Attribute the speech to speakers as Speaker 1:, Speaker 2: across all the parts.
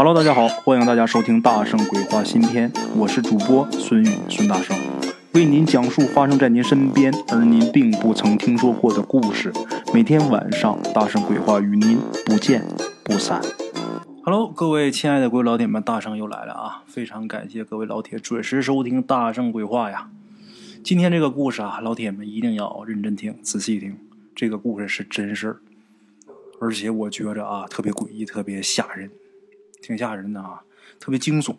Speaker 1: Hello，大家好，欢迎大家收听《大圣鬼话》新篇，我是主播孙宇，孙大圣为您讲述发生在您身边而您并不曾听说过的故事。每天晚上，《大圣鬼话》与您不见不散。Hello，各位亲爱的各位老铁们，大圣又来了啊！非常感谢各位老铁准时收听《大圣鬼话》呀。今天这个故事啊，老铁们一定要认真听，仔细听。这个故事是真事儿，而且我觉着啊，特别诡异，特别吓人。挺吓人的啊，特别惊悚。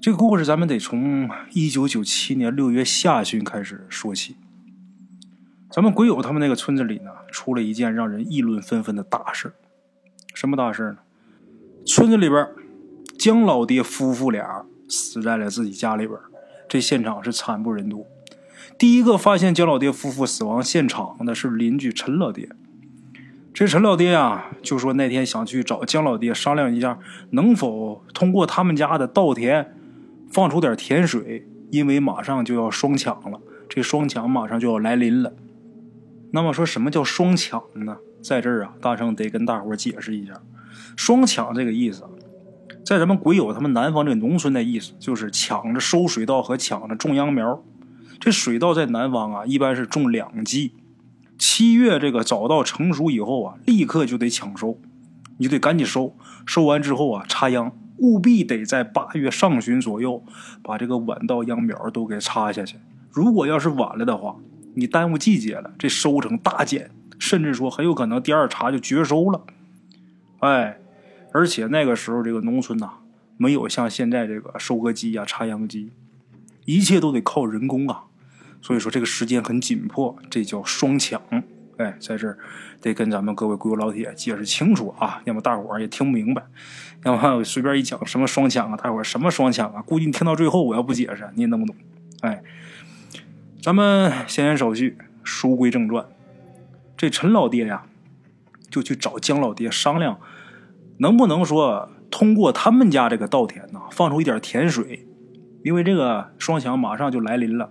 Speaker 1: 这个故事咱们得从一九九七年六月下旬开始说起。咱们鬼友他们那个村子里呢，出了一件让人议论纷纷的大事。什么大事呢？村子里边，姜老爹夫妇俩死在了自己家里边，这现场是惨不忍睹。第一个发现姜老爹夫妇死亡现场的是邻居陈老爹。这陈老爹啊，就说那天想去找姜老爹商量一下，能否通过他们家的稻田放出点甜水，因为马上就要双抢了，这双抢马上就要来临了。那么说什么叫双抢呢？在这儿啊，大圣得跟大伙解释一下，双抢这个意思，在咱们鬼友他们南方这农村的意思，就是抢着收水稻和抢着种秧苗。这水稻在南方啊，一般是种两季。七月这个早稻成熟以后啊，立刻就得抢收，你就得赶紧收。收完之后啊，插秧，务必得在八月上旬左右把这个晚稻秧苗都给插下去。如果要是晚了的话，你耽误季节了，这收成大减，甚至说很有可能第二茬就绝收了。哎，而且那个时候这个农村呐，没有像现在这个收割机呀、插秧机，一切都得靠人工啊。所以说这个时间很紧迫，这叫双抢。哎，在这儿得跟咱们各位鬼友老铁解释清楚啊，要么大伙儿也听不明白，要么随便一讲什么双抢啊，大伙儿什么双抢啊？估计你听到最后我要不解释，你也弄不懂。哎，咱们闲言少叙，书归正传。这陈老爹呀，就去找姜老爹商量，能不能说通过他们家这个稻田呐，放出一点甜水，因为这个双抢马上就来临了。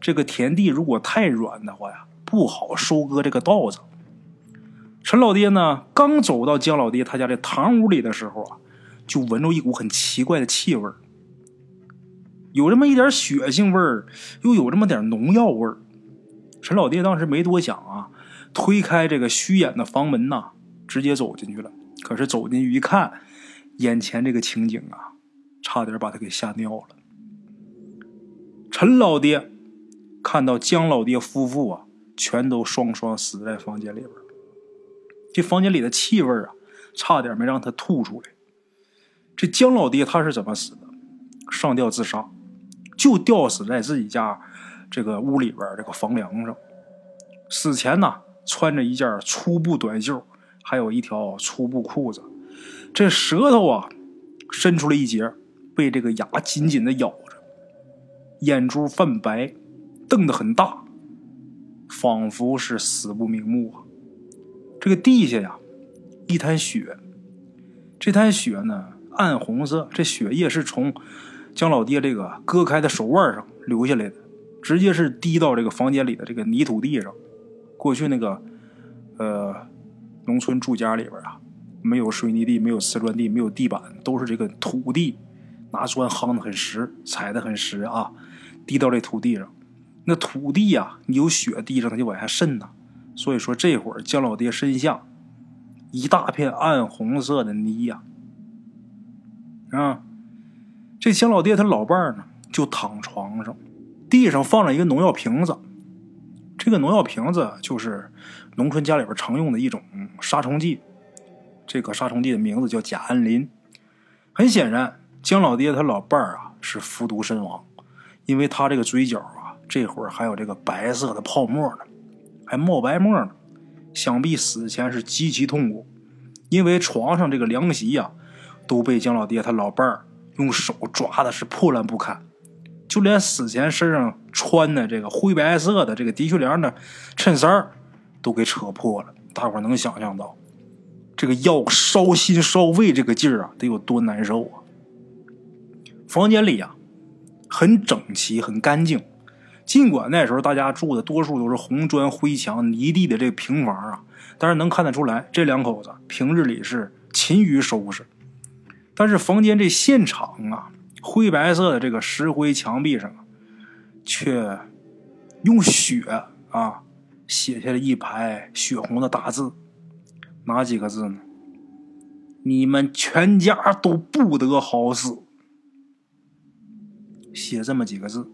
Speaker 1: 这个田地如果太软的话呀，不好收割这个稻子。陈老爹呢，刚走到姜老爹他家这堂屋里的时候啊，就闻着一股很奇怪的气味有这么一点血腥味，又有这么点农药味。陈老爹当时没多想啊，推开这个虚掩的房门呐，直接走进去了。可是走进去一看，眼前这个情景啊，差点把他给吓尿了。陈老爹。看到姜老爹夫妇啊，全都双双死在房间里边这房间里的气味啊，差点没让他吐出来。这姜老爹他是怎么死的？上吊自杀，就吊死在自己家这个屋里边这个房梁上。死前呢，穿着一件粗布短袖，还有一条粗布裤子。这舌头啊，伸出了一截，被这个牙紧紧的咬着，眼珠泛白。瞪得很大，仿佛是死不瞑目啊！这个地下呀，一滩血，这滩血呢暗红色，这血液是从姜老爹这个割开的手腕上流下来的，直接是滴到这个房间里的这个泥土地上。过去那个呃农村住家里边啊，没有水泥地，没有瓷砖地，没有地板，都是这个土地，拿砖夯的很实，踩的很实啊，滴到这土地上。那土地呀，你有血地上，它就往下渗呐。所以说，这会儿姜老爹身下一大片暗红色的泥呀。啊，这姜老爹他老伴儿呢，就躺床上，地上放了一个农药瓶子。这个农药瓶子就是农村家里边常用的一种杀虫剂。这个杀虫剂的名字叫甲氨磷。很显然，姜老爹他老伴儿啊是服毒身亡，因为他这个嘴角。这会儿还有这个白色的泡沫呢，还冒白沫呢，想必死前是极其痛苦，因为床上这个凉席呀，都被姜老爹他老伴儿用手抓的是破烂不堪，就连死前身上穿的这个灰白色的这个的确良的衬衫都给扯破了。大伙能想象到，这个药烧心烧胃这个劲儿啊，得有多难受啊！房间里呀，很整齐，很干净。尽管那时候大家住的多数都是红砖灰墙泥地的这平房啊，但是能看得出来，这两口子平日里是勤于收拾。但是房间这现场啊，灰白色的这个石灰墙壁上，却用血啊写下了一排血红的大字，哪几个字呢？你们全家都不得好死。写这么几个字。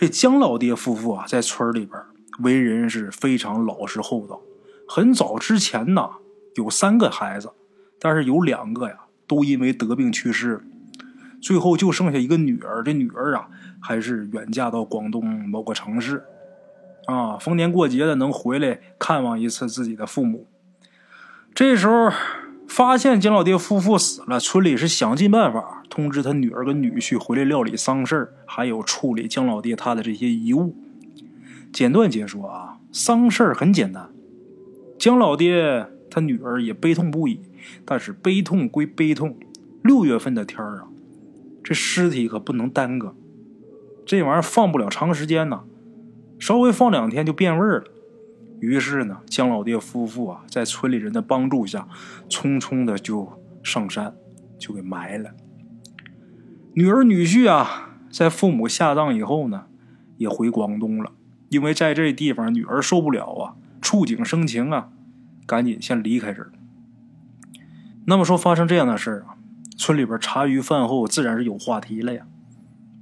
Speaker 1: 这姜老爹夫妇啊，在村里边为人是非常老实厚道。很早之前呢，有三个孩子，但是有两个呀，都因为得病去世，最后就剩下一个女儿。这女儿啊，还是远嫁到广东某个城市，啊，逢年过节的能回来看望一次自己的父母。这时候。发现姜老爹夫妇死了，村里是想尽办法通知他女儿跟女婿回来料理丧事还有处理姜老爹他的这些遗物。简短解说啊，丧事很简单，姜老爹他女儿也悲痛不已，但是悲痛归悲痛，六月份的天啊，这尸体可不能耽搁，这玩意儿放不了长时间呐，稍微放两天就变味儿了。于是呢，姜老爹夫妇啊，在村里人的帮助下，匆匆的就上山，就给埋了。女儿女婿啊，在父母下葬以后呢，也回广东了，因为在这地方女儿受不了啊，触景生情啊，赶紧先离开这儿。那么说发生这样的事儿啊，村里边茶余饭后自然是有话题了呀。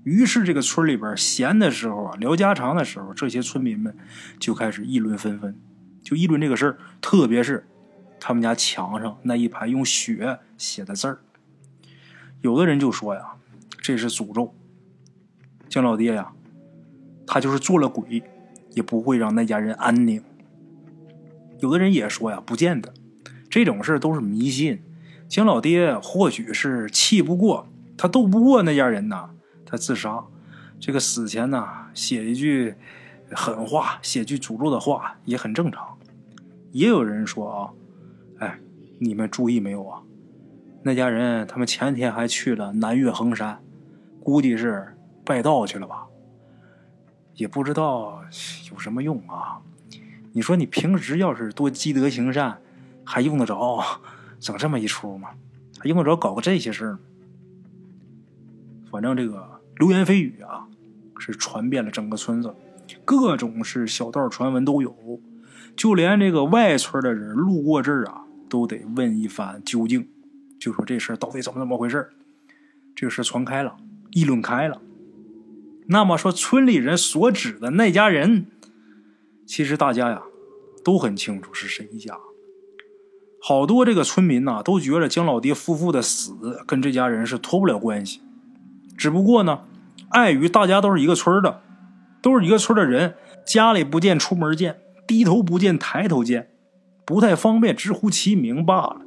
Speaker 1: 于是，这个村里边闲的时候啊，聊家常的时候，这些村民们就开始议论纷纷，就议论这个事儿。特别是他们家墙上那一排用血写的字儿，有的人就说呀，这是诅咒。姜老爹呀，他就是做了鬼，也不会让那家人安宁。有的人也说呀，不见得，这种事都是迷信。姜老爹或许是气不过，他斗不过那家人呐。他自杀，这个死前呢，写一句狠话，写句诅咒的话也很正常。也有人说啊，哎，你们注意没有啊？那家人他们前天还去了南岳衡山，估计是拜道去了吧？也不知道有什么用啊？你说你平时要是多积德行善，还用得着整这么一出吗？还用得着搞个这些事儿？反正这个。流言蜚语啊，是传遍了整个村子，各种是小道传闻都有，就连这个外村的人路过这儿啊，都得问一番究竟，就说这事到底怎么怎么回事这个事传开了，议论开了。那么说，村里人所指的那家人，其实大家呀都很清楚是谁家。好多这个村民呐，都觉得姜老爹夫妇的死跟这家人是脱不了关系。只不过呢，碍于大家都是一个村的，都是一个村的人，家里不见出门见，低头不见抬头见，不太方便直呼其名罢了。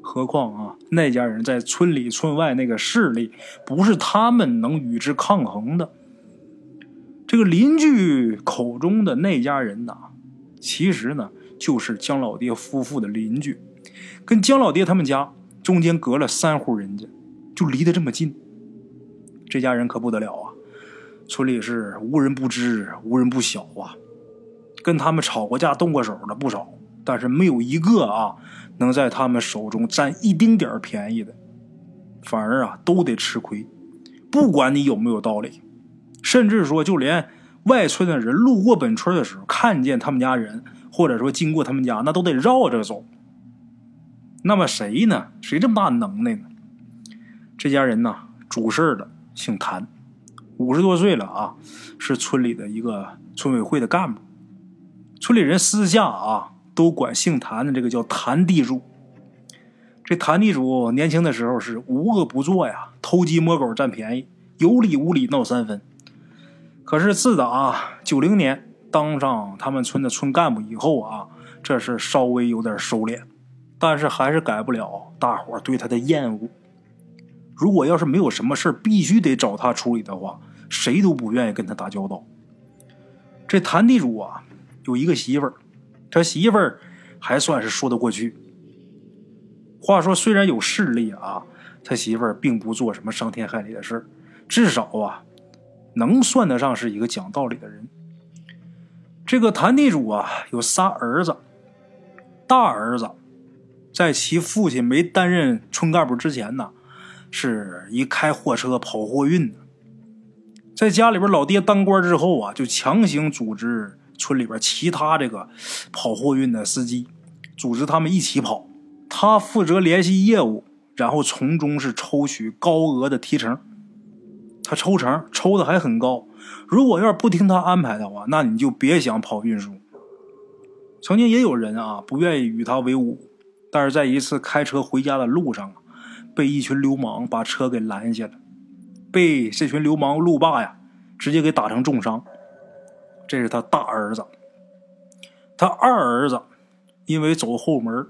Speaker 1: 何况啊，那家人在村里村外那个势力，不是他们能与之抗衡的。这个邻居口中的那家人呐，其实呢，就是姜老爹夫妇的邻居，跟姜老爹他们家中间隔了三户人家，就离得这么近。这家人可不得了啊！村里是无人不知，无人不晓啊。跟他们吵过架、动过手的不少，但是没有一个啊能在他们手中占一丁点便宜的，反而啊都得吃亏。不管你有没有道理，甚至说就连外村的人路过本村的时候，看见他们家人，或者说经过他们家，那都得绕着走。那么谁呢？谁这么大能耐呢？这家人呢，主事的。姓谭，五十多岁了啊，是村里的一个村委会的干部。村里人私下啊，都管姓谭的这个叫谭地主。这谭地主年轻的时候是无恶不作呀，偷鸡摸狗占便宜，有理无理闹三分。可是自打九零年当上他们村的村干部以后啊，这是稍微有点收敛，但是还是改不了大伙对他的厌恶。如果要是没有什么事必须得找他处理的话，谁都不愿意跟他打交道。这谭地主啊，有一个媳妇儿，他媳妇儿还算是说得过去。话说，虽然有势力啊，他媳妇儿并不做什么伤天害理的事，至少啊，能算得上是一个讲道理的人。这个谭地主啊，有仨儿子，大儿子在其父亲没担任村干部之前呢。是一开货车跑货运的。在家里边，老爹当官之后啊，就强行组织村里边其他这个跑货运的司机，组织他们一起跑。他负责联系业务，然后从中是抽取高额的提成。他抽成抽的还很高。如果要是不听他安排的话，那你就别想跑运输。曾经也有人啊不愿意与他为伍，但是在一次开车回家的路上，被一群流氓把车给拦下了。被这群流氓路霸呀，直接给打成重伤。这是他大儿子，他二儿子因为走后门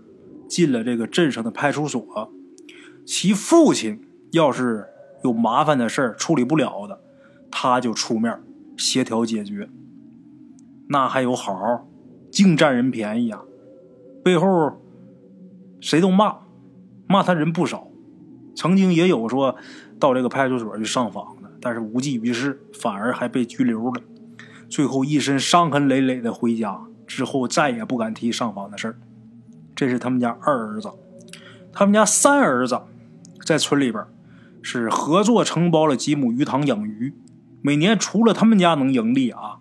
Speaker 1: 进了这个镇上的派出所。其父亲要是有麻烦的事儿处理不了的，他就出面协调解决。那还有好，净占人便宜啊！背后谁都骂，骂他人不少。曾经也有说。到这个派出所去上访的，但是无济于事，反而还被拘留了。最后一身伤痕累累的回家，之后再也不敢提上访的事儿。这是他们家二儿子，他们家三儿子在村里边是合作承包了几亩鱼塘养鱼，每年除了他们家能盈利啊，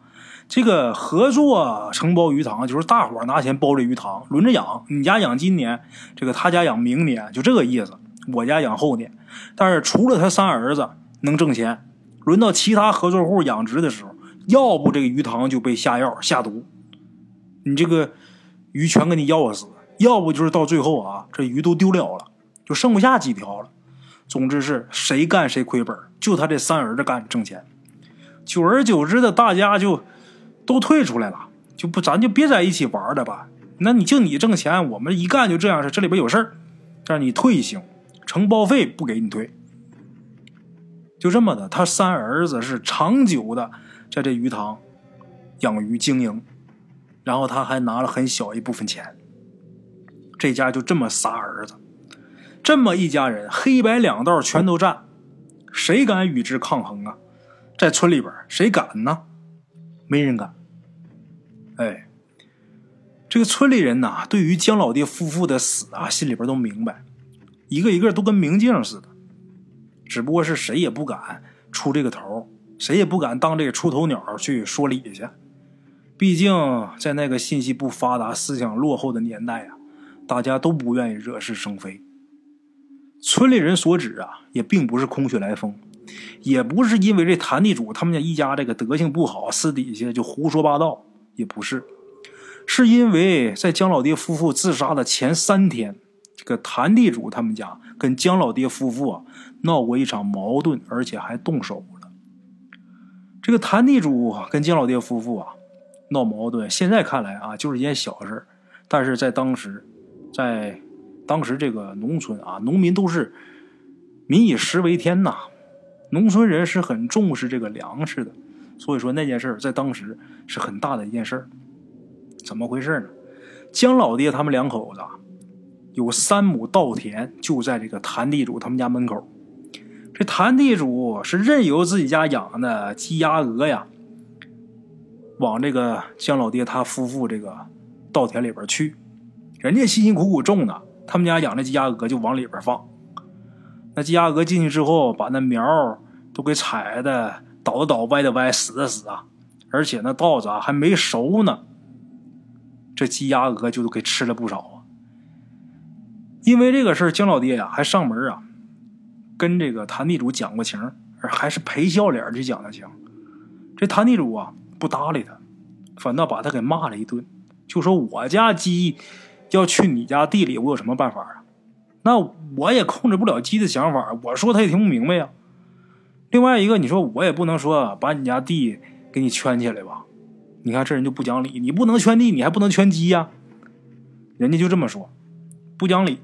Speaker 1: 这个合作承包鱼塘就是大伙拿钱包这鱼塘，轮着养。你家养今年，这个他家养明年，就这个意思。我家养后年，但是除了他三儿子能挣钱，轮到其他合作户养殖的时候，要不这个鱼塘就被下药下毒，你这个鱼全给你药死；要不就是到最后啊，这鱼都丢了了，就剩不下几条了。总之是谁干谁亏本，就他这三儿子干挣钱。久而久之的，大家就都退出来了，就不咱就别在一起玩了吧。那你就你挣钱，我们一干就这样式，这里边有事儿，让你退行。承包费不给你退，就这么的。他三儿子是长久的在这鱼塘养鱼经营，然后他还拿了很小一部分钱。这家就这么仨儿子，这么一家人，黑白两道全都占，谁敢与之抗衡啊？在村里边，谁敢呢？没人敢。哎，这个村里人呐，对于姜老爹夫妇的死啊，心里边都明白。一个一个都跟明镜似的，只不过是谁也不敢出这个头，谁也不敢当这个出头鸟去说理去。毕竟在那个信息不发达、思想落后的年代啊，大家都不愿意惹是生非。村里人所指啊，也并不是空穴来风，也不是因为这谭地主他们家一家这个德行不好，私底下就胡说八道，也不是，是因为在姜老爹夫妇自杀的前三天。这个谭地主他们家跟姜老爹夫妇啊闹过一场矛盾，而且还动手了。这个谭地主跟姜老爹夫妇啊闹矛盾，现在看来啊就是一件小事但是在当时，在当时这个农村啊，农民都是民以食为天呐，农村人是很重视这个粮食的，所以说那件事在当时是很大的一件事怎么回事呢？姜老爹他们两口子。有三亩稻田，就在这个谭地主他们家门口。这谭地主是任由自己家养的鸡鸭鹅呀，往这个姜老爹他夫妇这个稻田里边去。人家辛辛苦苦种的，他们家养的鸡鸭鹅就往里边放。那鸡鸭鹅进去之后，把那苗都给踩的倒的倒，歪的歪，死的死啊！而且那稻子啊还没熟呢，这鸡鸭鹅就都给吃了不少。因为这个事儿，姜老爹呀还上门啊，跟这个谭地主讲过情，还是赔笑脸去讲的情。这谭地主啊不搭理他，反倒把他给骂了一顿，就说我家鸡要去你家地里，我有什么办法啊？那我也控制不了鸡的想法，我说他也听不明白呀。另外一个，你说我也不能说把你家地给你圈起来吧？你看这人就不讲理，你不能圈地，你还不能圈鸡呀？人家就这么说，不讲理。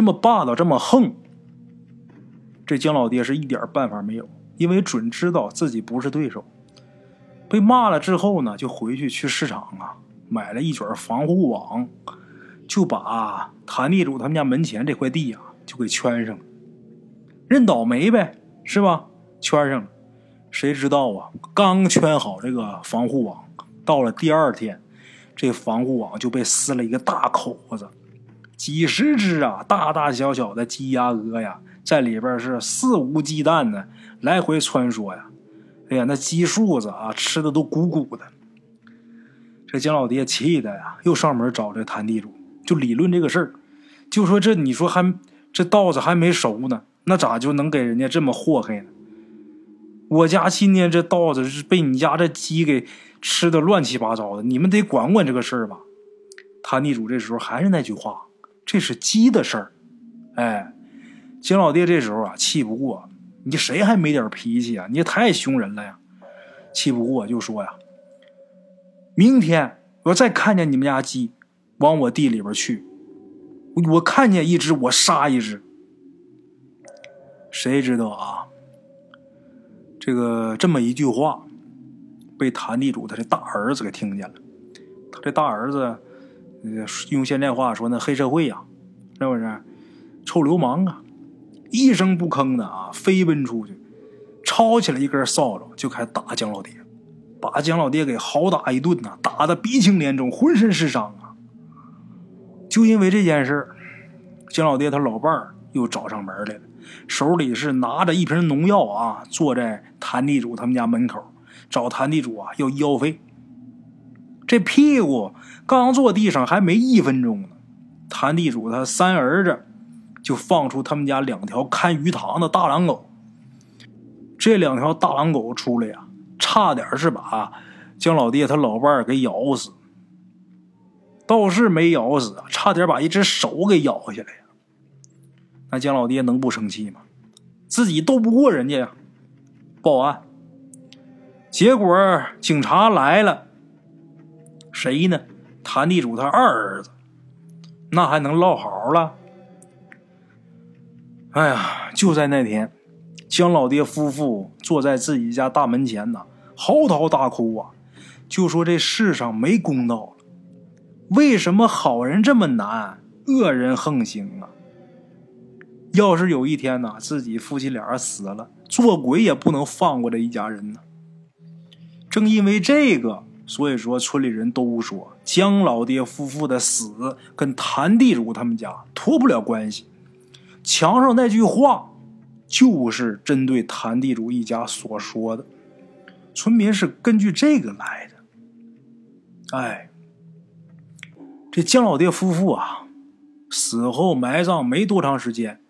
Speaker 1: 这么霸道，这么横，这姜老爹是一点办法没有，因为准知道自己不是对手。被骂了之后呢，就回去去市场啊，买了一卷防护网，就把谭地主他们家门前这块地啊，就给圈上了，认倒霉呗，是吧？圈上了，谁知道啊？刚圈好这个防护网，到了第二天，这防护网就被撕了一个大口子。几十只啊，大大小小的鸡鸭鹅呀，在里边是肆无忌惮的来回穿梭呀。哎呀，那鸡树子啊，吃的都鼓鼓的。这姜老爹气的呀，又上门找这谭地主，就理论这个事儿，就说这你说还这稻子还没熟呢，那咋就能给人家这么祸害呢？我家今年这稻子是被你家这鸡给吃的乱七八糟的，你们得管管这个事儿吧。谭地主这时候还是那句话，这是鸡的事儿。哎，金老爹这时候啊，气不过，你谁还没点脾气啊？你也太凶人了呀！气不过就说呀。明天我再看见你们家鸡往我地里边去，我看见一只我杀一只。谁知道啊？这个这么一句话，被谭地主他的大儿子给听见了。他这大儿子，那用现在话说，那黑社会呀，是不是？臭流氓啊！一声不吭的啊，飞奔出去，抄起了一根扫帚，就开始打姜老爹。把姜老爹给好打一顿呐，打的鼻青脸肿，浑身是伤啊！就因为这件事姜老爹他老伴儿又找上门来了，手里是拿着一瓶农药啊，坐在谭地主他们家门口找谭地主啊要医药费。这屁股刚坐地上还没一分钟呢，谭地主他三儿子就放出他们家两条看鱼塘的大狼狗。这两条大狼狗出来呀！差点是把姜老爹他老伴儿给咬死，倒是没咬死啊，差点把一只手给咬下来呀。那姜老爹能不生气吗？自己斗不过人家呀，报案。结果警察来了，谁呢？谭地主他二儿子，那还能落好了？哎呀，就在那天，姜老爹夫妇坐在自己家大门前呢。嚎啕大哭啊！就说这世上没公道了，为什么好人这么难，恶人横行啊？要是有一天呢，自己夫妻俩死了，做鬼也不能放过这一家人呢。正因为这个，所以说村里人都说姜老爹夫妇的死跟谭地主他们家脱不了关系。墙上那句话，就是针对谭地主一家所说的。村民是根据这个来的。哎，这姜老爹夫妇啊，死后埋葬没多长时间，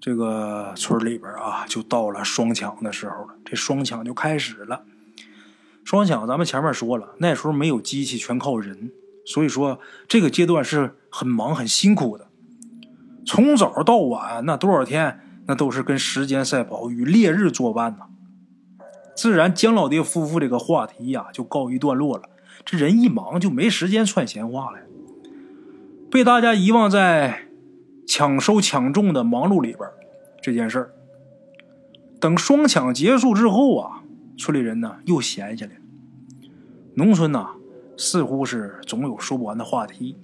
Speaker 1: 这个村里边啊，就到了双抢的时候了。这双抢就开始了。双抢，咱们前面说了，那时候没有机器，全靠人，所以说这个阶段是很忙、很辛苦的。从早到晚，那多少天，那都是跟时间赛跑，与烈日作伴呐。自然，姜老爹夫妇这个话题呀就告一段落了。这人一忙就没时间串闲话了，被大家遗忘在抢收抢种的忙碌里边。这件事儿，等双抢结束之后啊，村里人呢又闲下来。农村呐，似乎是总有说不完的话题。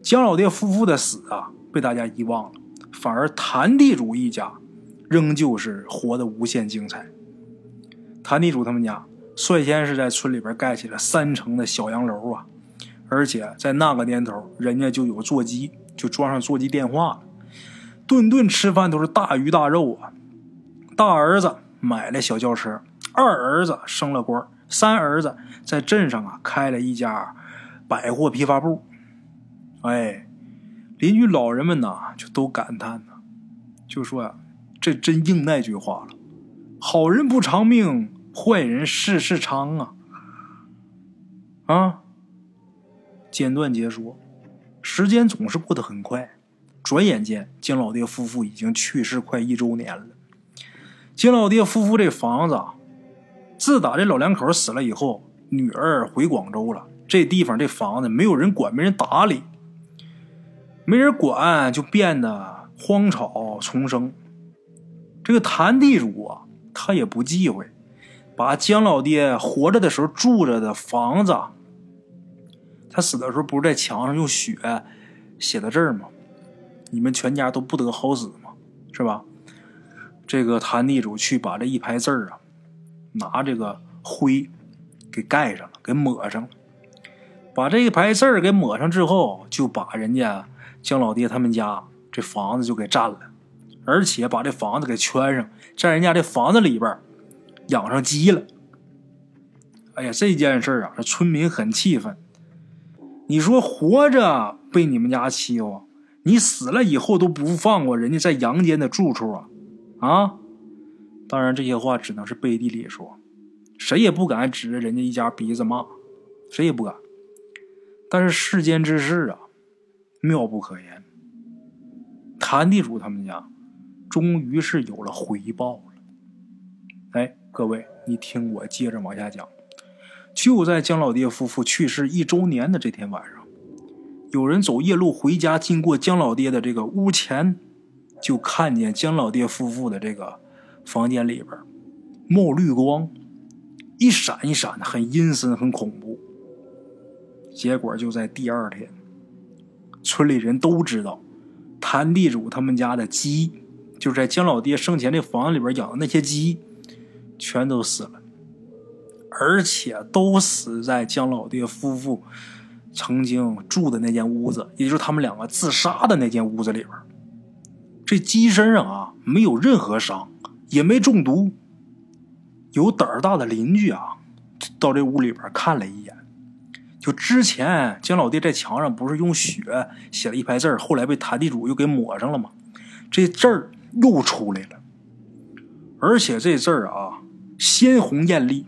Speaker 1: 姜老爹夫妇的死啊，被大家遗忘了，反而谭地主一家仍旧是活得无限精彩。谭地主他们家率先是在村里边盖起了三层的小洋楼啊，而且在那个年头，人家就有座机，就装上座机电话了，顿顿吃饭都是大鱼大肉啊。大儿子买了小轿车，二儿子升了官，三儿子在镇上啊开了一家百货批发部。哎，邻居老人们呐就都感叹呐，就说呀，这真应那句话了。好人不长命，坏人事事长啊！啊，简短结束。时间总是过得很快，转眼间金老爹夫妇已经去世快一周年了。金老爹夫妇这房子，自打这老两口死了以后，女儿回广州了，这地方这房子没有人管，没人打理，没人管，就变得荒草丛生。这个谭地主啊。他也不忌讳，把姜老爹活着的时候住着的房子，他死的时候不是在墙上用血写的字儿吗？你们全家都不得好死吗？是吧？这个谭地主去把这一排字儿啊，拿这个灰给盖上了，给抹上了。把这一排字儿给抹上之后，就把人家姜老爹他们家这房子就给占了。而且把这房子给圈上，在人家这房子里边养上鸡了。哎呀，这件事啊，这村民很气愤。你说活着被你们家欺负，你死了以后都不放过人家在阳间的住处啊？啊！当然，这些话只能是背地里说，谁也不敢指着人家一家鼻子骂，谁也不敢。但是世间之事啊，妙不可言。谭地主他们家终于是有了回报了。哎，各位，你听我接着往下讲。就在姜老爹夫妇去世一周年的这天晚上，有人走夜路回家，经过姜老爹的这个屋前，就看见姜老爹夫妇的这个房间里边冒绿光，一闪一闪的，很阴森，很恐怖。结果就在第二天，村里人都知道，谭地主他们家的鸡，就是在姜老爹生前这房子里边养的那些鸡，全都死了。而且都死在姜老爹夫妇曾经住的那间屋子，也就是他们两个自杀的那间屋子里边。这鸡身上啊没有任何伤，也没中毒。有胆儿大的邻居啊，到这屋里边看了一眼，就之前姜老爹在墙上不是用血写了一排字儿，后来被谭地主又给抹上了吗？这字儿又出来了，而且这字儿啊鲜红艳丽。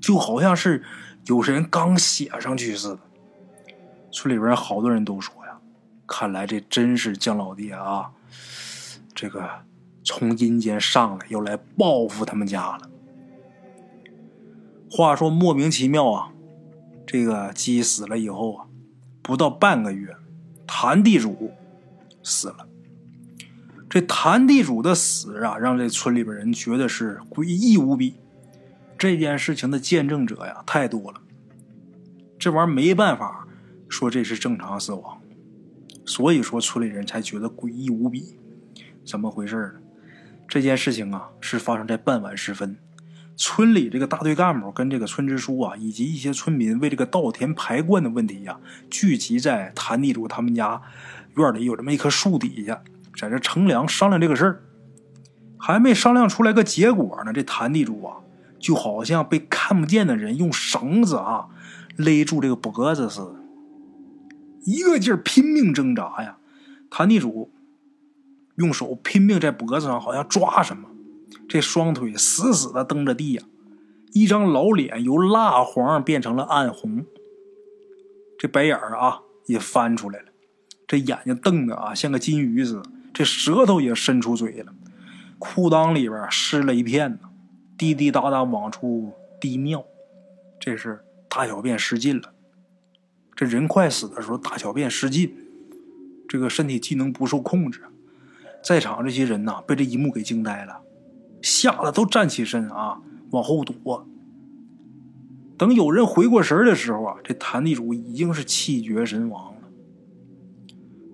Speaker 1: 就好像是有人刚写上去似的。村里边好多人都说呀，看来这真是姜老爹啊，这个从阴间上来要来报复他们家了。话说莫名其妙啊，这个鸡死了以后啊，不到半个月，谭地主死了。这谭地主的死啊，让这村里边人觉得是诡异无比。这件事情的见证者呀太多了，这玩意儿没办法说这是正常死亡，所以说村里人才觉得诡异无比。怎么回事呢？这件事情啊是发生在傍晚时分，村里这个大队干部跟这个村支书啊以及一些村民为这个稻田排灌的问题呀，聚集在谭地主他们家院里有这么一棵树底下，在这乘凉商量这个事儿，还没商量出来个结果呢，这谭地主啊。就好像被看不见的人用绳子啊勒住这个脖子似的，一个劲儿拼命挣扎呀。谭地主用手拼命在脖子上好像抓什么，这双腿死死的蹬着地呀，一张老脸由蜡黄变成了暗红，这白眼儿啊也翻出来了，这眼睛瞪的啊像个金鱼似的，这舌头也伸出嘴了，裤裆里边湿了一片呢。滴滴答答往出滴尿，这是大小便失禁了。这人快死的时候，大小便失禁，这个身体机能不受控制。在场这些人呐，被这一幕给惊呆了，吓得都站起身啊，往后躲。等有人回过神的时候啊，这谭地主已经是气绝身亡了。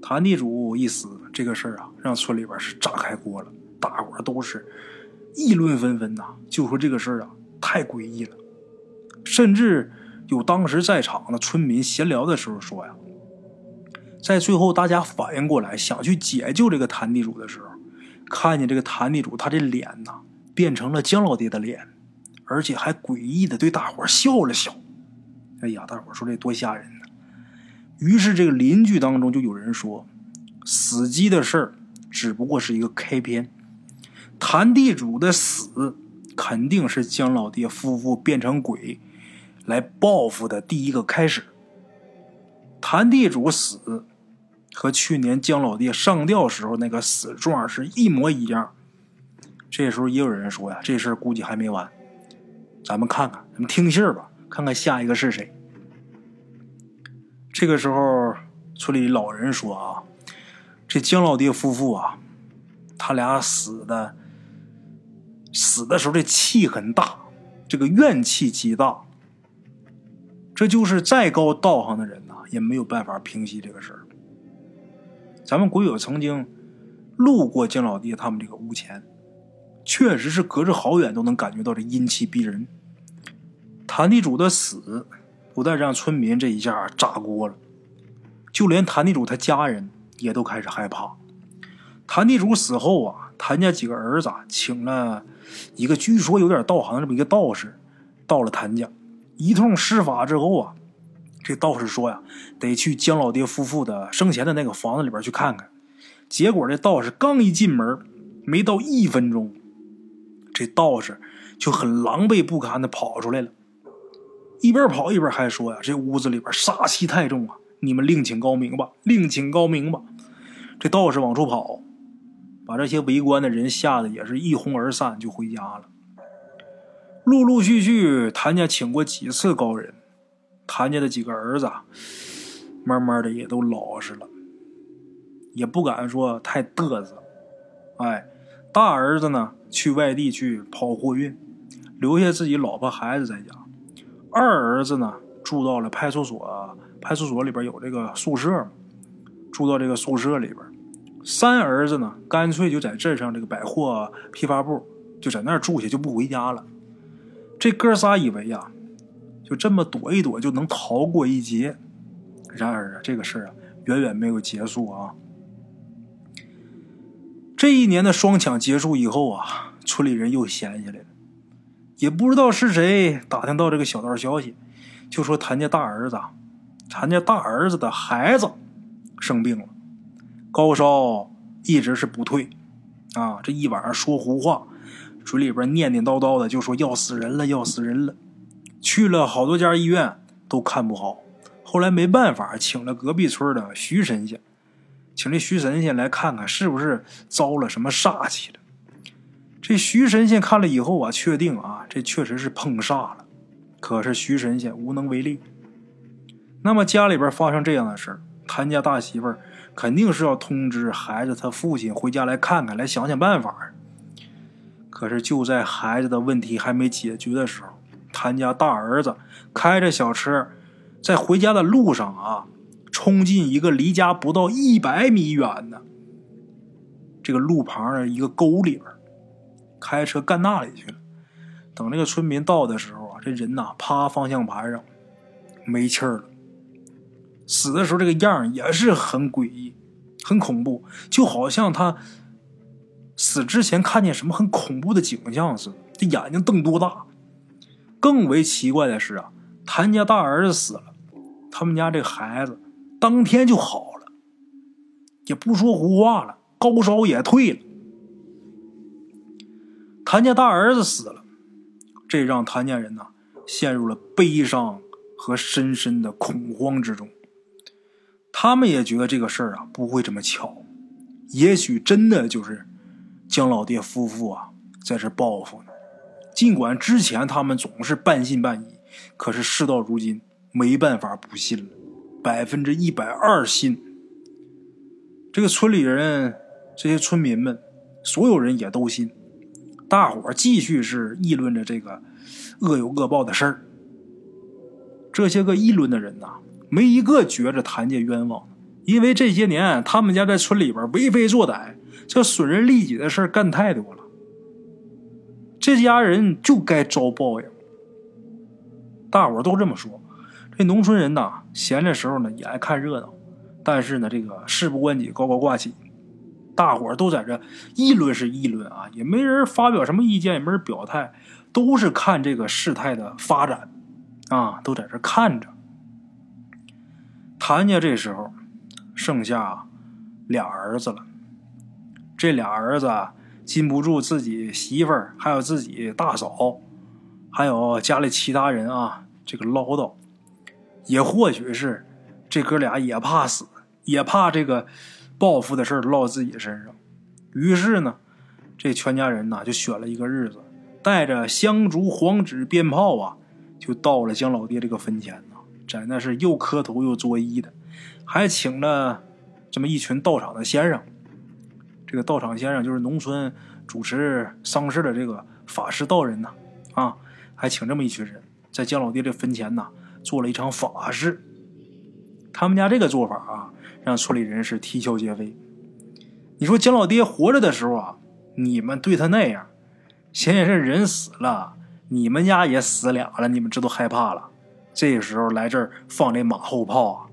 Speaker 1: 谭地主一死，这个事儿啊，让村里边是炸开锅了，大伙都是。议论纷纷呐，就说这个事儿啊太诡异了，甚至有当时在场的村民闲聊的时候说呀，在最后大家反应过来想去解救这个谭地主的时候，看见这个谭地主他这脸呐变成了姜老爹的脸，而且还诡异的对大伙笑了笑。哎呀，大伙说这多吓人呢！于是这个邻居当中就有人说，死鸡的事儿只不过是一个开篇。谭地主的死，肯定是姜老爹夫妇变成鬼来报复的第一个开始。谭地主死和去年姜老爹上吊时候那个死状是一模一样。这时候也有人说呀，这事儿估计还没完，咱们看看，咱们听信儿吧，看看下一个是谁。这个时候，村里老人说啊，这姜老爹夫妇啊，他俩死的。死的时候这气很大，这个怨气极大。这就是再高道行的人呐，也没有办法平息这个事儿。咱们鬼友曾经路过姜老爹他们这个屋前，确实是隔着好远都能感觉到这阴气逼人。谭地主的死，不但让村民这一下炸锅了，就连谭地主他家人也都开始害怕。谭地主死后啊，谭家几个儿子请了一个据说有点道行这么一个道士，到了谭家，一通施法之后啊，这道士说呀，得去姜老爹夫妇的生前的那个房子里边去看看。结果这道士刚一进门，没到一分钟，这道士就很狼狈不堪的跑出来了，一边跑一边还说呀：“这屋子里边杀气太重啊，你们另请高明吧，另请高明吧。”这道士往出跑，把这些围观的人吓得也是一哄而散，就回家了。陆陆续续，谭家请过几次高人，谭家的几个儿子慢慢的也都老实了。也不敢说太嘚瑟，哎，大儿子呢去外地去跑货运，留下自己老婆孩子在家；二儿子呢住到了派出所，派出所里边有这个宿舍，住到这个宿舍里边；三儿子呢干脆就在镇上这个百货批发部就在那儿住下，就不回家了。这哥仨以为呀，就这么躲一躲就能逃过一劫，然而啊，这个事儿啊远远没有结束啊。这一年的双抢结束以后啊，村里人又闲下来了，也不知道是谁打听到这个小道消息，就说谭家大儿子，谭家大儿子的孩子生病了，高烧一直是不退，啊，这一晚上说胡话，嘴里边念念叨叨的，就说要死人了，要死人了，去了好多家医院都看不好，后来没办法，请了隔壁村的徐神仙。请这徐神仙来看看，是不是遭了什么煞气了？这徐神仙看了以后啊，确定啊，这确实是碰煞了。可是徐神仙无能为力。那么家里边发生这样的事儿，谭家大媳妇儿肯定是要通知孩子他父亲回家来看看，来想想办法。可是就在孩子的问题还没解决的时候，谭家大儿子开着小车在回家的路上啊。冲进一个离家不到一百米远的这个路旁的一个沟里边，开车干那里去了。等这个村民到的时候啊，这人呐趴方向盘上没气儿了。死的时候这个样也是很诡异、很恐怖，就好像他死之前看见什么很恐怖的景象似的，这眼睛瞪多大。更为奇怪的是啊，谭家大儿子死了，他们家这孩子。当天就好了，也不说胡话了，高烧也退了。谭家大儿子死了，这让谭家人呐陷入了悲伤和深深的恐慌之中。他们也觉得这个事儿啊不会这么巧，也许真的就是姜老爹夫妇啊在这报复呢。尽管之前他们总是半信半疑，可是事到如今没办法不信了。百分之一百二信，这个村里人、这些村民们，所有人也都信。大伙儿继续是议论着这个恶有恶报的事儿。这些个议论的人呐，没一个觉着谭家冤枉，因为这些年他们家在村里边为非作歹，这损人利己的事儿干太多了。这家人就该遭报应。大伙都这么说。这农村人呐，闲的时候呢也爱看热闹，但是呢，这个事不关己高高挂起，大伙都在这议论是议论啊，也没人发表什么意见，也没人表态，都是看这个事态的发展啊，都在这看着。谭家这时候剩下俩儿子了，这俩儿子禁不住自己媳妇儿，还有自己大嫂，还有家里其他人啊，这个唠叨。也或许是这哥俩也怕死，也怕这个报复的事落自己身上。于是呢，这全家人呐就选了一个日子，带着香烛、黄纸、鞭炮啊，就到了姜老爹这个坟前呢，在那是又磕头又作揖的，还请了这么一群道场的先生。这个道场先生就是农村主持丧事的这个法师道人呐，啊，还请这么一群人在姜老爹这坟前呐。做了一场法事，他们家这个做法啊，让村里人是啼笑皆非。你说姜老爹活着的时候啊，你们对他那样，现在这人死了，你们家也死俩了，你们这都害怕了。这时候来这儿放这马后炮啊，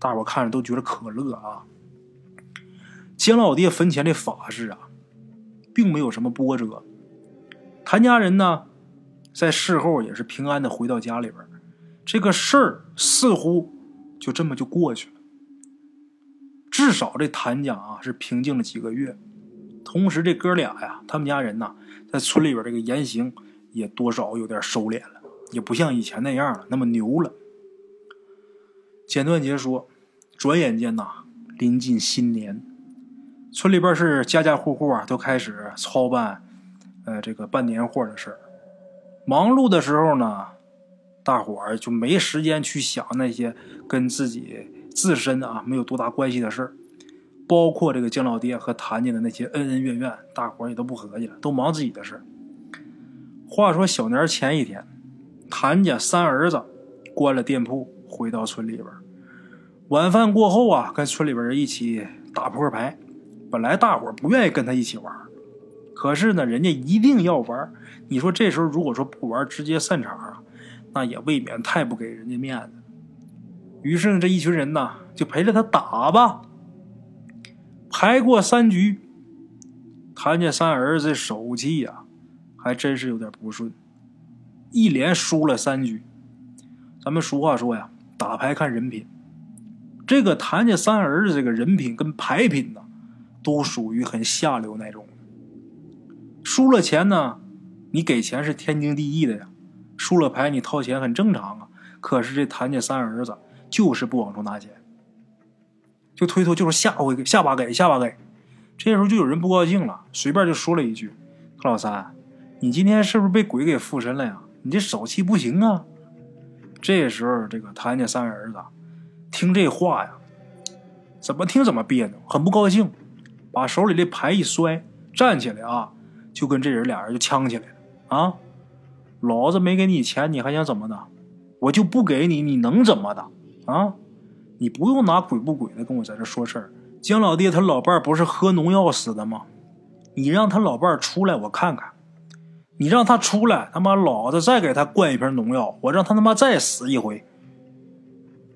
Speaker 1: 大伙看着都觉得可乐啊。姜老爹坟前的法事啊，并没有什么波折。谭家人呢，在事后也是平安的回到家里边，这个事儿似乎就这么就过去了。至少这谭家啊是平静了几个月。同时，这哥俩呀，他们家人呐，在村里边这个言行也多少有点收敛了，也不像以前那样了，那么牛了。简短结说，转眼间呐，临近新年，村里边是家家户户啊都开始操办，呃，这个办年货的事儿。忙碌的时候呢，大伙儿就没时间去想那些跟自己自身啊没有多大关系的事儿。包括这个姜老爹和谭家的那些恩恩怨怨，大伙儿也都不合计了，都忙自己的事话说小年前一天，谭家三儿子关了店铺，回到村里边。晚饭过后啊，跟村里边人一起打扑克牌。本来大伙儿不愿意跟他一起玩，可是呢，人家一定要玩。你说这时候如果说不玩，直接散场啊，那也未免太不给人家面子。于是呢，这一群人呢，就陪着他打吧。排过三局，谭家三儿子手气呀，还真是有点不顺，一连输了三局。咱们俗话说呀，打牌看人品。这个谭家三儿子这个人品跟牌品呢，都属于很下流那种。输了钱呢，你给钱是天经地义的呀，输了牌你掏钱很正常啊。可是这谭家三儿子就是不往出拿钱。就推脱，就是下回下把给下把给，这时候就有人不高兴了，随便就说了一句：“老三，你今天是不是被鬼给附身了呀？你这手气不行啊！”这时候，这个谭家三儿子听这话呀，怎么听怎么别扭，很不高兴，把手里的牌一摔，站起来啊，就跟这人俩人就呛起来了啊！老子没给你钱，你还想怎么的？我就不给你，你能怎么的啊？你不用拿鬼不鬼的跟我在这说事儿。姜老爹他老伴儿不是喝农药死的吗？你让他老伴儿出来，我看看。你让他出来，他妈老子再给他灌一瓶农药，我让他他妈再死一回。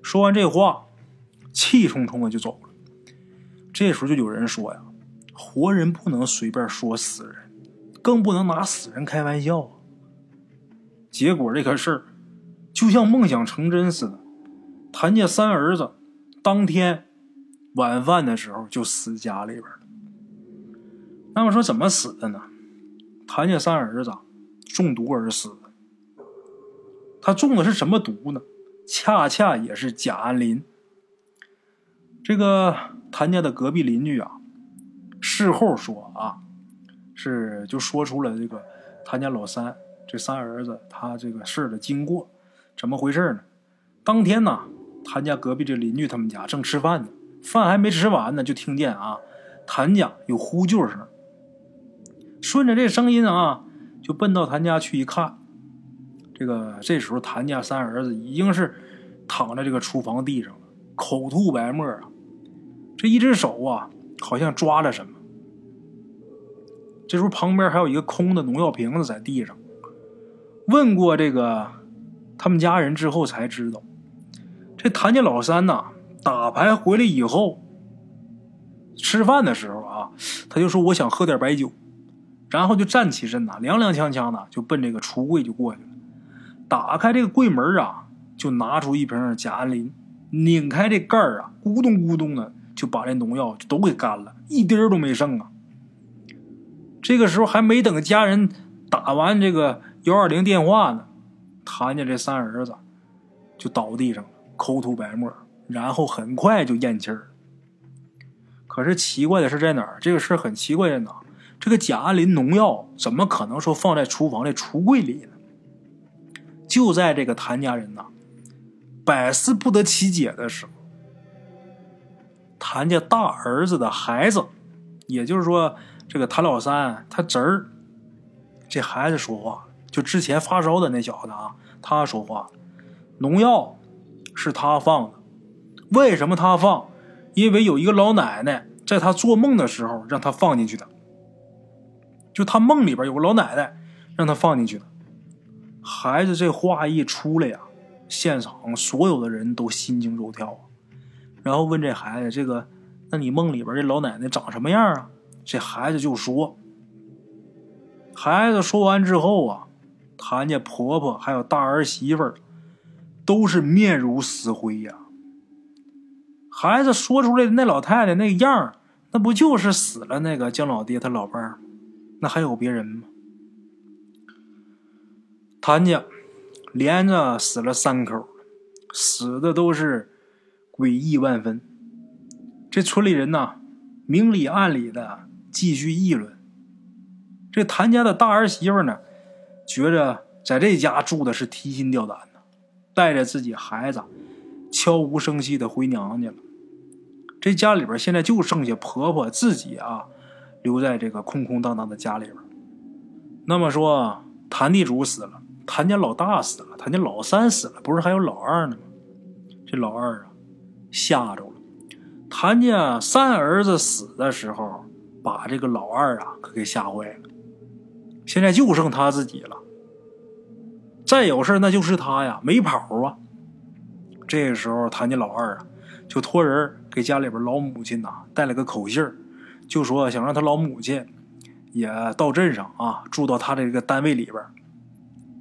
Speaker 1: 说完这话，气冲冲的就走了。这时候就有人说呀：“活人不能随便说死人，更不能拿死人开玩笑啊。”结果这个事儿就像梦想成真似的，谭家三儿子。当天晚饭的时候就死家里边了。那么说怎么死的呢？谭家三儿子中毒而死。他中的是什么毒呢？恰恰也是甲胺磷。这个谭家的隔壁邻居啊，事后说啊，是就说出了这个谭家老三这三儿子他这个事儿的经过，怎么回事呢？当天呢？谭家隔壁这邻居他们家正吃饭呢，饭还没吃完呢，就听见啊，谭家有呼救声。顺着这声音啊，就奔到谭家去一看，这个这时候谭家三儿子已经是躺在这个厨房地上了，口吐白沫啊，这一只手啊好像抓了什么。这时候旁边还有一个空的农药瓶子在地上。问过这个他们家人之后才知道。这谭家老三呐，打牌回来以后，吃饭的时候啊，他就说我想喝点白酒，然后就站起身呐，踉踉跄跄的就奔这个橱柜就过去了。打开这个柜门啊，就拿出一瓶甲胺磷，拧开这盖儿啊，咕咚咕咚的就把这农药就都给干了，一滴儿都没剩啊。这个时候还没等家人打完这个幺二零电话呢，谭家这三儿子就倒地上了。口吐白沫，然后很快就咽气儿。可是奇怪的是在哪儿？这个事很奇怪在哪？这个甲胺磷农药怎么可能说放在厨房的橱柜里呢？就在这个谭家人呐百思不得其解的时候，谭家大儿子的孩子，也就是说这个谭老三他侄儿，这孩子说话，就之前发烧的那小子啊，他说话，农药。是他放的，为什么他放？因为有一个老奶奶在他做梦的时候让他放进去的。就他梦里边有个老奶奶让他放进去的。孩子这话一出来呀，现场所有的人都心惊肉跳。然后问这孩子：“这个那你梦里边这老奶奶长什么样啊？这孩子就说。孩子说完之后啊，谭家婆婆还有大儿媳妇儿都是面如死灰呀。孩子说出来的那老太太那样儿那不就是死了那个姜老爹他老伴儿？那还有别人吗？谭家连着死了三口，死的都是诡异万分。这村里人呐，明里暗里的继续议论。这谭家的大儿媳妇呢，觉着在这家住的是提心吊胆的，带着自己孩子悄无声息的回娘家了。这家里边现在就剩下婆婆自己啊，留在这个空空荡荡的家里边。那么说，谭地主死了，谭家老大死了，谭家老三死了，不是还有老二呢吗？这老二啊，吓着了。谭家三儿子死的时候，把这个老二啊可给吓坏了。现在就剩他自己了。再有事那就是他呀，没跑啊。这个时候，谭家老二啊，就托人给家里边老母亲呐带了个口信就说想让他老母亲也到镇上啊，住到他这个单位里边。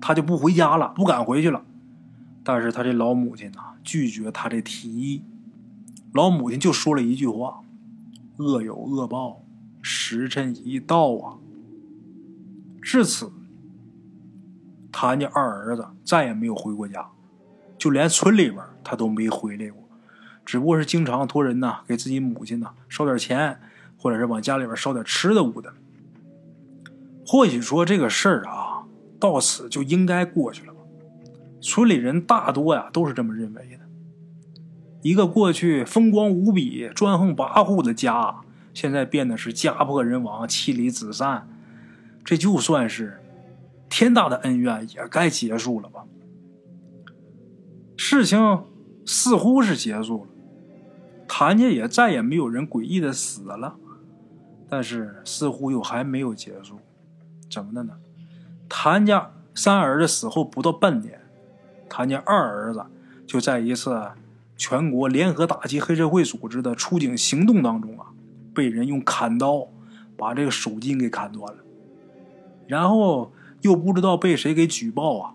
Speaker 1: 他就不回家了，不敢回去了。但是他这老母亲呐，拒绝他这提议。老母亲就说了一句话：“恶有恶报，时辰一到啊。”至此，谭家二儿子再也没有回过家，就连村里边他都没回来过，只不过是经常托人呐给自己母亲呐捎点钱，或者是往家里边捎点吃的物的。或许说这个事儿啊，到此就应该过去了吧？村里人大多呀都是这么认为的。一个过去风光无比、专横跋扈的家，现在变得是家破人亡、妻离子散。这就算是天大的恩怨，也该结束了吧？事情似乎是结束了，谭家也再也没有人诡异的死了，但是似乎又还没有结束。怎么的呢？谭家三儿子死后不到半年，谭家二儿子就在一次全国联合打击黑社会组织的出警行动当中啊，被人用砍刀把这个手筋给砍断了。然后又不知道被谁给举报啊！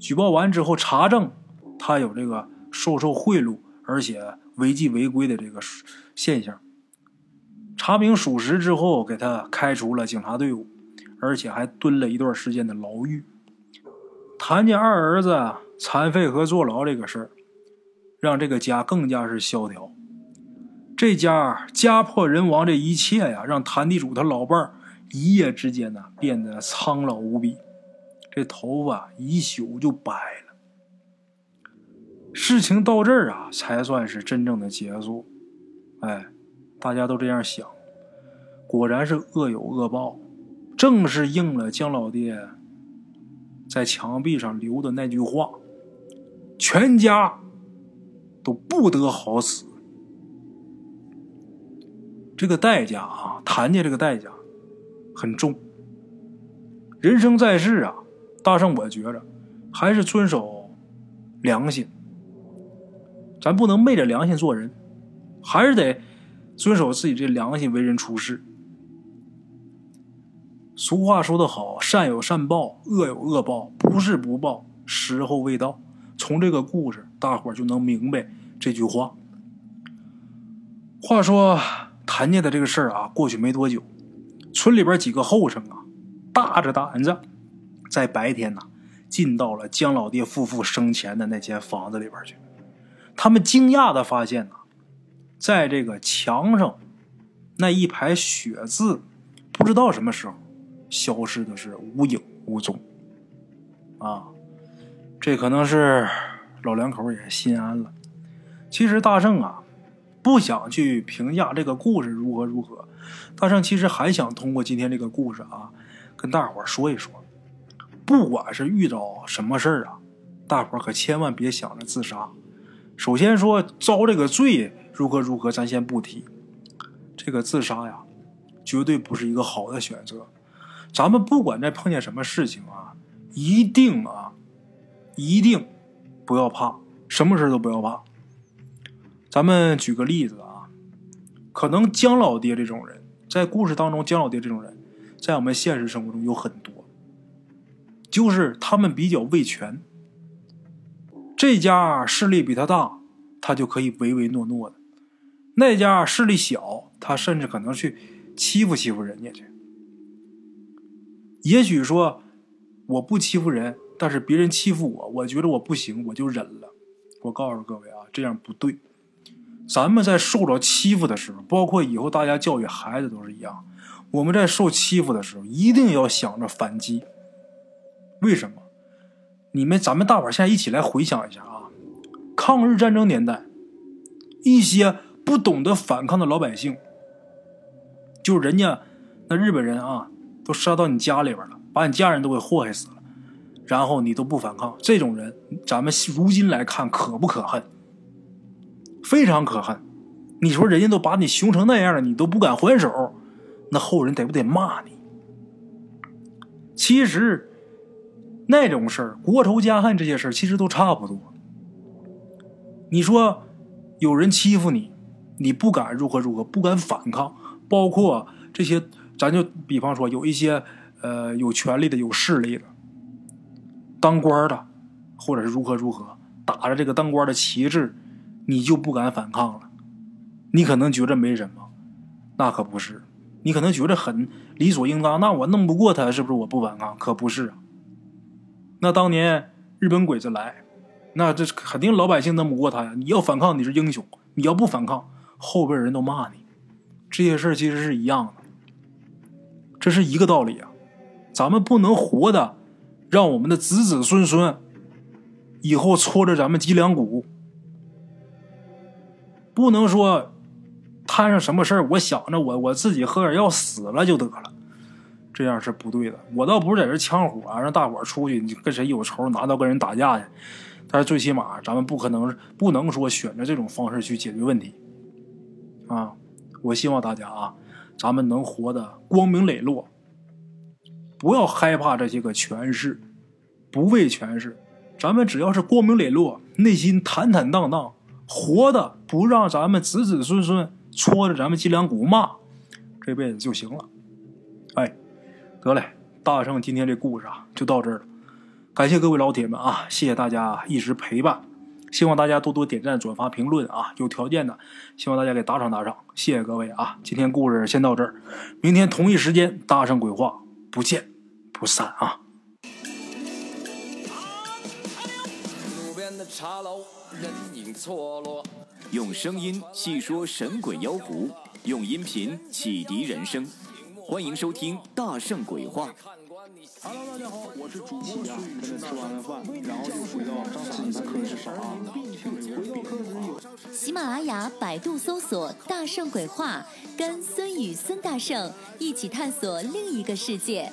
Speaker 1: 举报完之后查证，他有这个收受贿赂，而且违纪违规的这个现象。查明属实之后，给他开除了警察队伍，而且还蹲了一段时间的牢狱。谭家二儿子残废和坐牢这个事儿，让这个家更加是萧条。这家家破人亡，这一切呀，让谭地主他老伴儿。一夜之间呢，变得苍老无比，这头发一宿就白了。事情到这儿啊，才算是真正的结束。哎，大家都这样想，果然是恶有恶报，正是应了姜老爹在墙壁上留的那句话：全家都不得好死。这个代价啊，谭家这个代价。很重。人生在世啊，大圣，我觉着还是遵守良心。咱不能昧着良心做人，还是得遵守自己这良心，为人处事。俗话说得好，善有善报，恶有恶报，不是不报，时候未到。从这个故事，大伙就能明白这句话。话说谭家的这个事儿啊，过去没多久。村里边几个后生啊，大着胆子，在白天呢，进到了姜老爹夫妇生前的那间房子里边去。他们惊讶的发现呢，在这个墙上那一排血字，不知道什么时候消失的是无影无踪。啊，这可能是老两口也心安了。其实大圣啊，不想去评价这个故事如何如何。大圣其实还想通过今天这个故事啊，跟大伙说一说，不管是遇到什么事儿啊，大伙可千万别想着自杀。首先说遭这个罪如何如何，咱先不提。这个自杀呀，绝对不是一个好的选择。咱们不管在碰见什么事情啊，一定啊，一定不要怕，什么事都不要怕。咱们举个例子啊。可能姜老爹这种人，在故事当中，姜老爹这种人，在我们现实生活中有很多，就是他们比较畏权。这家势力比他大，他就可以唯唯诺诺的；那家势力小，他甚至可能去欺负欺负人家去。也许说我不欺负人，但是别人欺负我，我觉得我不行，我就忍了。我告诉各位啊，这样不对。咱们在受着欺负的时候，包括以后大家教育孩子都是一样。我们在受欺负的时候，一定要想着反击。为什么？你们咱们大伙现在一起来回想一下啊，抗日战争年代，一些不懂得反抗的老百姓，就人家那日本人啊，都杀到你家里边了，把你家人都给祸害死了，然后你都不反抗，这种人，咱们如今来看可不可恨？非常可恨。你说人家都把你凶成那样了，你都不敢还手，那后人得不得骂你？其实。那种事儿，国仇家恨这些事儿，其实都差不多。你说有人欺负你，你不敢如何如何，不敢反抗，包括这些，咱就比方说有一些呃有权利的、有势力的，当官的，或者是如何如何，打着这个当官的旗帜，你就不敢反抗了。你可能觉着没什么，那可不是。你可能觉着很理所应当，那我弄不过他，是不是我不反抗？可不是啊。那当年日本鬼子来，那这肯定老百姓弄不过他呀！你要反抗，你是英雄；你要不反抗，后边人都骂你。这些事其实是一样的，这是一个道理啊！咱们不能活的，让我们的子子孙孙以后戳着咱们脊梁骨，不能说摊上什么事儿，我想着我我自己喝点药死了就得了。这样是不对的。我倒不是在这呛火啊，让大伙出去，你跟谁有仇，拿刀跟人打架去。但是最起码，咱们不可能不能说选择这种方式去解决问题啊！我希望大家啊，咱们能活得光明磊落，不要害怕这些个权势，不畏权势，咱们只要是光明磊落，内心坦坦荡荡，活的不让咱们子子孙孙戳着咱们脊梁骨骂，这辈子就行了。哎。得嘞，大圣今天这故事啊就到这儿了，感谢各位老铁们啊，谢谢大家一直陪伴，希望大家多多点赞、转发、评论啊，有条件的希望大家给打赏打赏，谢谢各位啊，今天故事先到这儿，明天同一时间大圣鬼话不见不散啊。
Speaker 2: 路边的茶楼人用声音细说神鬼妖狐，用音频启迪人生。欢迎收听《大圣鬼话》。
Speaker 3: Hello，大家好，我是主播孙宇。跟着吃完了饭，然后又回到自己的课室上啊。
Speaker 4: 喜马拉雅、百度搜索“大圣鬼话”，跟孙宇、孙大圣一起探索另一个世界。